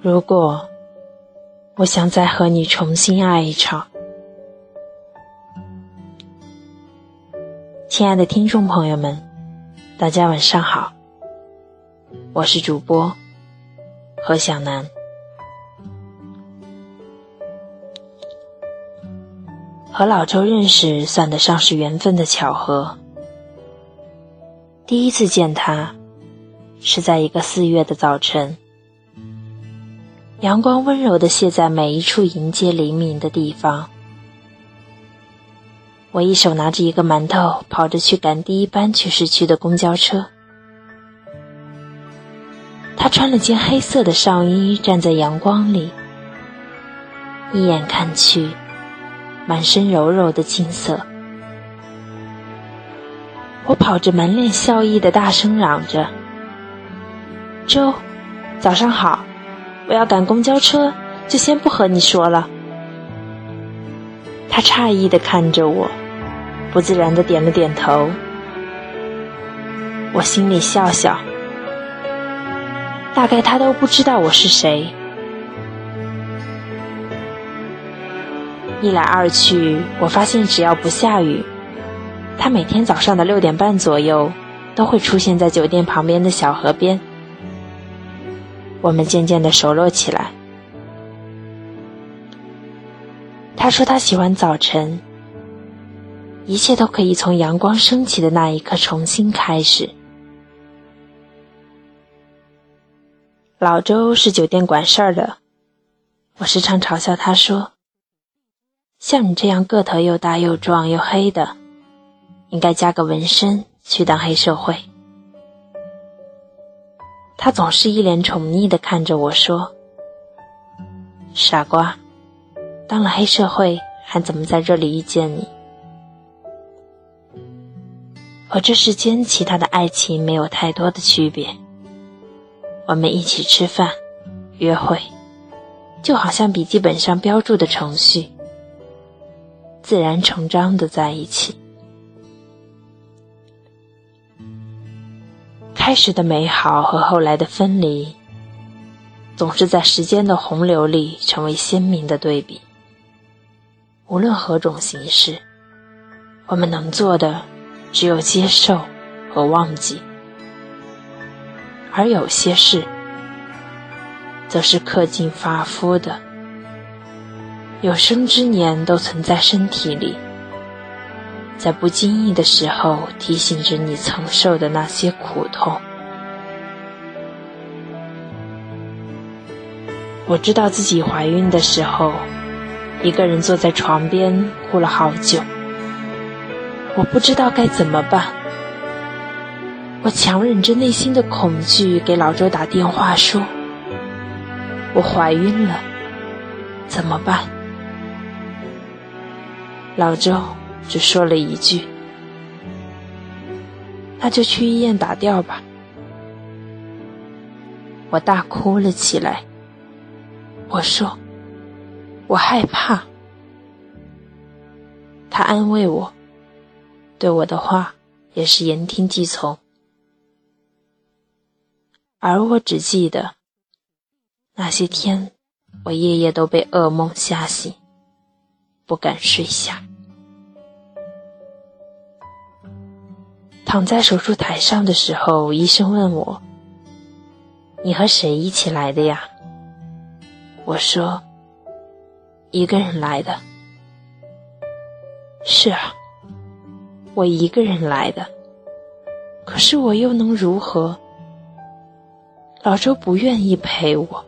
如果我想再和你重新爱一场，亲爱的听众朋友们，大家晚上好，我是主播何小楠。和老周认识算得上是缘分的巧合。第一次见他，是在一个四月的早晨，阳光温柔的泻在每一处迎接黎明的地方。我一手拿着一个馒头，跑着去赶第一班去市区的公交车。他穿了件黑色的上衣，站在阳光里，一眼看去。满身柔柔的金色，我跑着满脸笑意的大声嚷着：“周，早上好！我要赶公交车，就先不和你说了。”他诧异的看着我，不自然的点了点头。我心里笑笑，大概他都不知道我是谁。一来二去，我发现只要不下雨，他每天早上的六点半左右都会出现在酒店旁边的小河边。我们渐渐的熟络起来。他说他喜欢早晨，一切都可以从阳光升起的那一刻重新开始。老周是酒店管事儿的，我时常嘲笑他说。像你这样个头又大又壮又黑的，应该加个纹身去当黑社会。他总是一脸宠溺的看着我说：“傻瓜，当了黑社会还怎么在这里遇见你？”和这世间其他的爱情没有太多的区别。我们一起吃饭、约会，就好像笔记本上标注的程序。自然成章的在一起。开始的美好和后来的分离，总是在时间的洪流里成为鲜明的对比。无论何种形式，我们能做的只有接受和忘记，而有些事，则是刻进发肤的。有生之年都存在身体里，在不经意的时候提醒着你曾受的那些苦痛。我知道自己怀孕的时候，一个人坐在床边哭了好久。我不知道该怎么办，我强忍着内心的恐惧给老周打电话说：“我怀孕了，怎么办？”老周只说了一句：“那就去医院打吊吧。”我大哭了起来。我说：“我害怕。”他安慰我，对我的话也是言听计从。而我只记得那些天，我夜夜都被噩梦吓醒，不敢睡下。躺在手术台上的时候，医生问我：“你和谁一起来的呀？”我说：“一个人来的。”是啊，我一个人来的。可是我又能如何？老周不愿意陪我，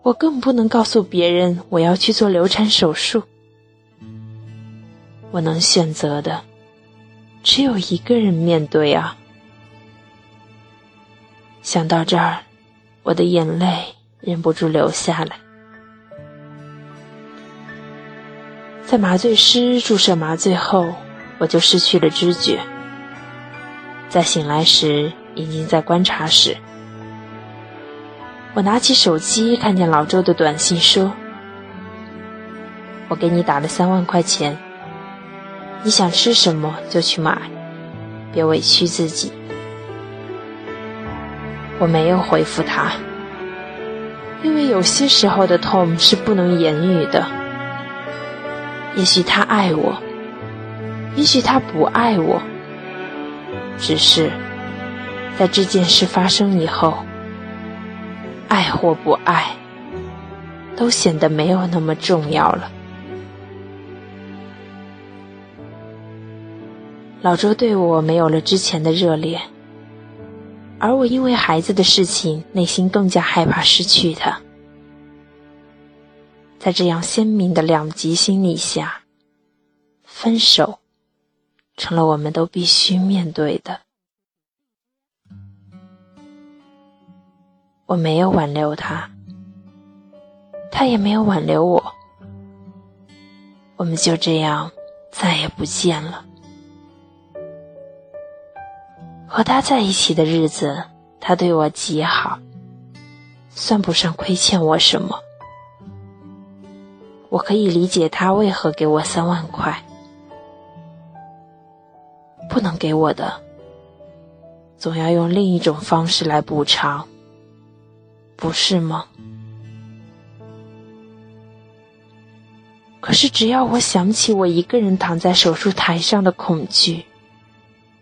我更不能告诉别人我要去做流产手术。我能选择的。只有一个人面对啊！想到这儿，我的眼泪忍不住流下来。在麻醉师注射麻醉后，我就失去了知觉。在醒来时，已经在观察室。我拿起手机，看见老周的短信，说：“我给你打了三万块钱。”你想吃什么就去买，别委屈自己。我没有回复他，因为有些时候的痛是不能言语的。也许他爱我，也许他不爱我，只是在这件事发生以后，爱或不爱，都显得没有那么重要了。老周对我没有了之前的热烈，而我因为孩子的事情，内心更加害怕失去他。在这样鲜明的两极心理下，分手成了我们都必须面对的。我没有挽留他，他也没有挽留我，我们就这样再也不见了。和他在一起的日子，他对我极好，算不上亏欠我什么。我可以理解他为何给我三万块，不能给我的，总要用另一种方式来补偿，不是吗？可是只要我想起我一个人躺在手术台上的恐惧，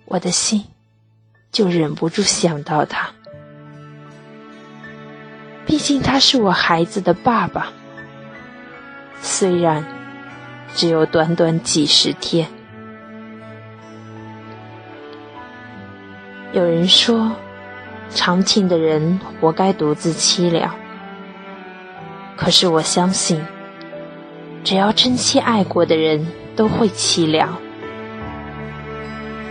我的心。就忍不住想到他，毕竟他是我孩子的爸爸，虽然只有短短几十天。有人说，长情的人活该独自凄凉，可是我相信，只要真心爱过的人都会凄凉。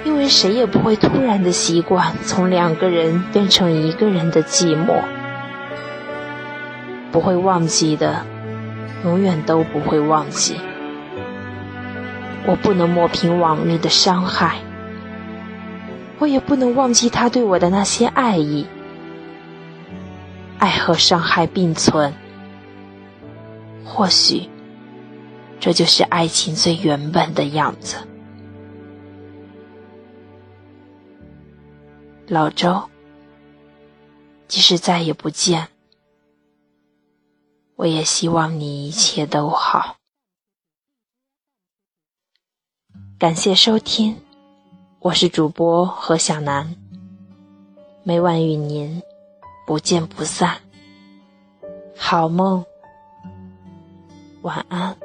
因为谁也不会突然的习惯从两个人变成一个人的寂寞，不会忘记的，永远都不会忘记。我不能抹平往日的伤害，我也不能忘记他对我的那些爱意。爱和伤害并存，或许这就是爱情最原本的样子。老周，即使再也不见，我也希望你一切都好。感谢收听，我是主播何小楠，每晚与您不见不散，好梦，晚安。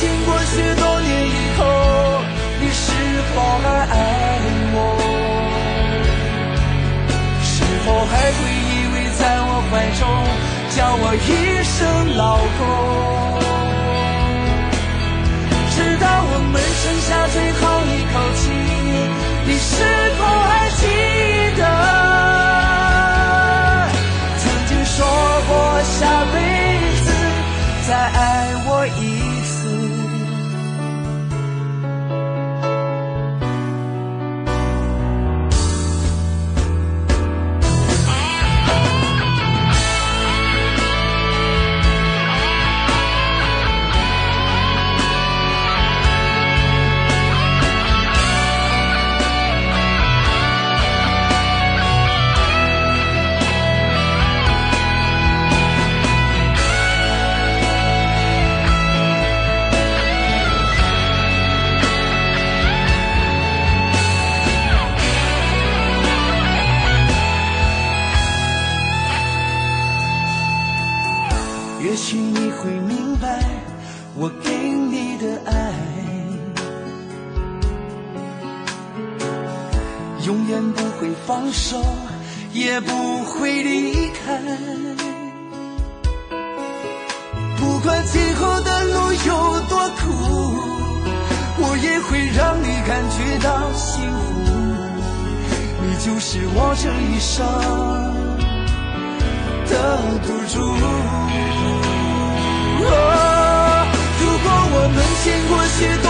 经过许多年以后，你是否还爱我？是否还会依偎在我怀中，叫我一声老公？不管今后的路有多苦，我也会让你感觉到幸福。你就是我这一生的赌注。如果我们经过许多